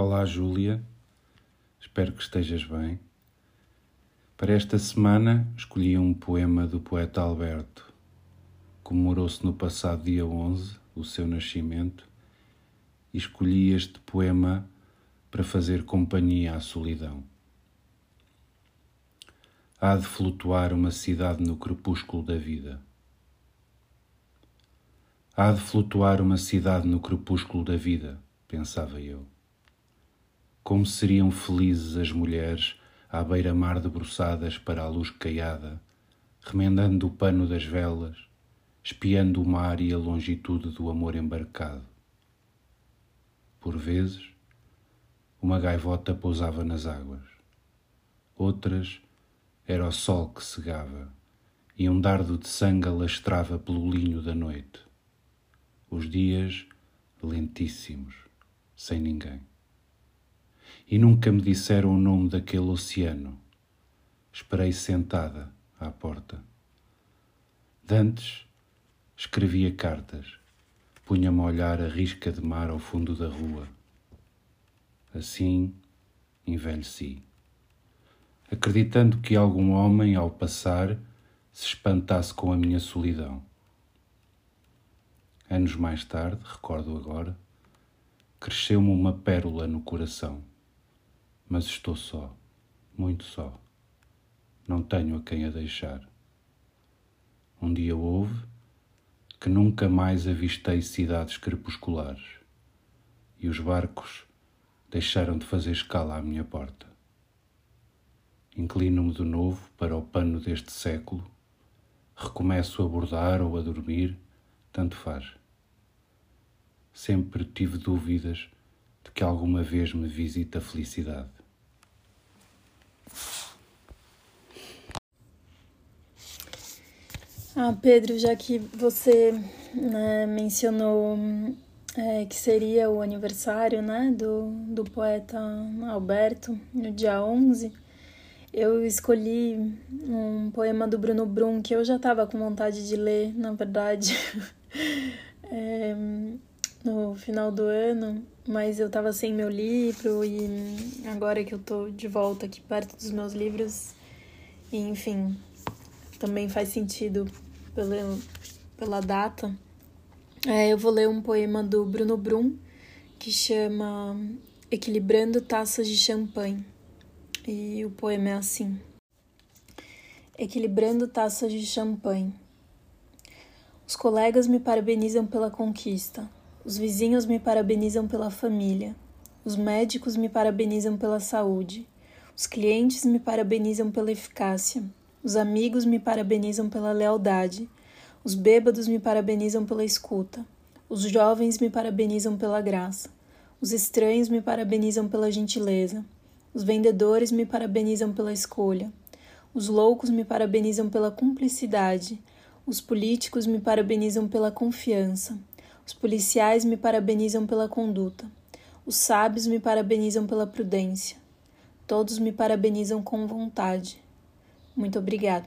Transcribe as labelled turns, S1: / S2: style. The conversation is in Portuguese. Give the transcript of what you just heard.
S1: Olá, Júlia. Espero que estejas bem. Para esta semana escolhi um poema do poeta Alberto. Comemorou-se no passado dia 11 o seu nascimento e escolhi este poema para fazer companhia à solidão. Há de flutuar uma cidade no crepúsculo da vida. Há de flutuar uma cidade no crepúsculo da vida, pensava eu. Como seriam felizes as mulheres à beira-mar debruçadas para a luz caiada, remendando o pano das velas, espiando o mar e a longitude do amor embarcado. Por vezes, uma gaivota pousava nas águas. Outras, era o sol que cegava e um dardo de sangue alastrava pelo linho da noite os dias lentíssimos, sem ninguém. E nunca me disseram o nome daquele oceano. Esperei sentada à porta. Dantes escrevia cartas, punha-me a olhar a risca de mar ao fundo da rua. Assim envelheci, acreditando que algum homem, ao passar, se espantasse com a minha solidão. Anos mais tarde, recordo agora, cresceu-me uma pérola no coração. Mas estou só, muito só. Não tenho a quem a deixar. Um dia houve que nunca mais avistei cidades crepusculares e os barcos deixaram de fazer escala à minha porta. Inclino-me de novo para o pano deste século, recomeço a bordar ou a dormir, tanto faz sempre tive dúvidas de que alguma vez me visite a felicidade.
S2: Ah, Pedro, já que você né, mencionou é, que seria o aniversário né, do, do poeta Alberto, no dia 11, eu escolhi um poema do Bruno Brum que eu já estava com vontade de ler, na verdade. é, no final do ano, mas eu tava sem meu livro e agora que eu tô de volta aqui perto dos meus livros, enfim, também faz sentido pela, pela data. É, eu vou ler um poema do Bruno Brum que chama Equilibrando Taças de Champanhe. E o poema é assim: Equilibrando taças de champanhe. Os colegas me parabenizam pela conquista. Os vizinhos me parabenizam pela família. Os médicos me parabenizam pela saúde. Os clientes me parabenizam pela eficácia. Os amigos me parabenizam pela lealdade. Os bêbados me parabenizam pela escuta. Os jovens me parabenizam pela graça. Os estranhos me parabenizam pela gentileza. Os vendedores me parabenizam pela escolha. Os loucos me parabenizam pela cumplicidade. Os políticos me parabenizam pela confiança. Os policiais me parabenizam pela conduta. Os sábios me parabenizam pela prudência. Todos me parabenizam com vontade. Muito obrigada.